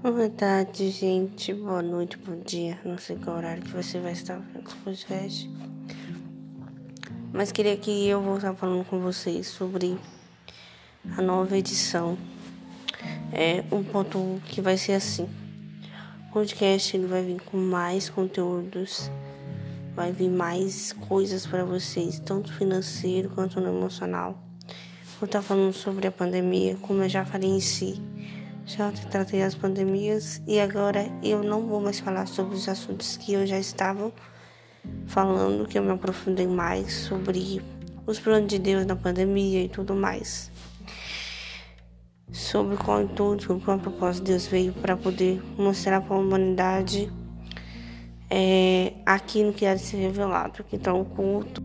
Boa tarde, gente. Boa noite, bom dia. Não sei qual horário que você vai estar vendo esse podcast. Mas queria que eu vou falando com vocês sobre a nova edição. É um ponto que vai ser assim. O podcast ele vai vir com mais conteúdos, vai vir mais coisas para vocês, tanto financeiro quanto no emocional. Vou estar falando sobre a pandemia, como eu já falei em si já tratei as pandemias e agora eu não vou mais falar sobre os assuntos que eu já estava falando, que eu me aprofundei mais sobre os planos de Deus na pandemia e tudo mais. Sobre qual intuito, qual propósito Deus veio para poder mostrar para a humanidade é, aquilo que era ser revelado, que está oculto.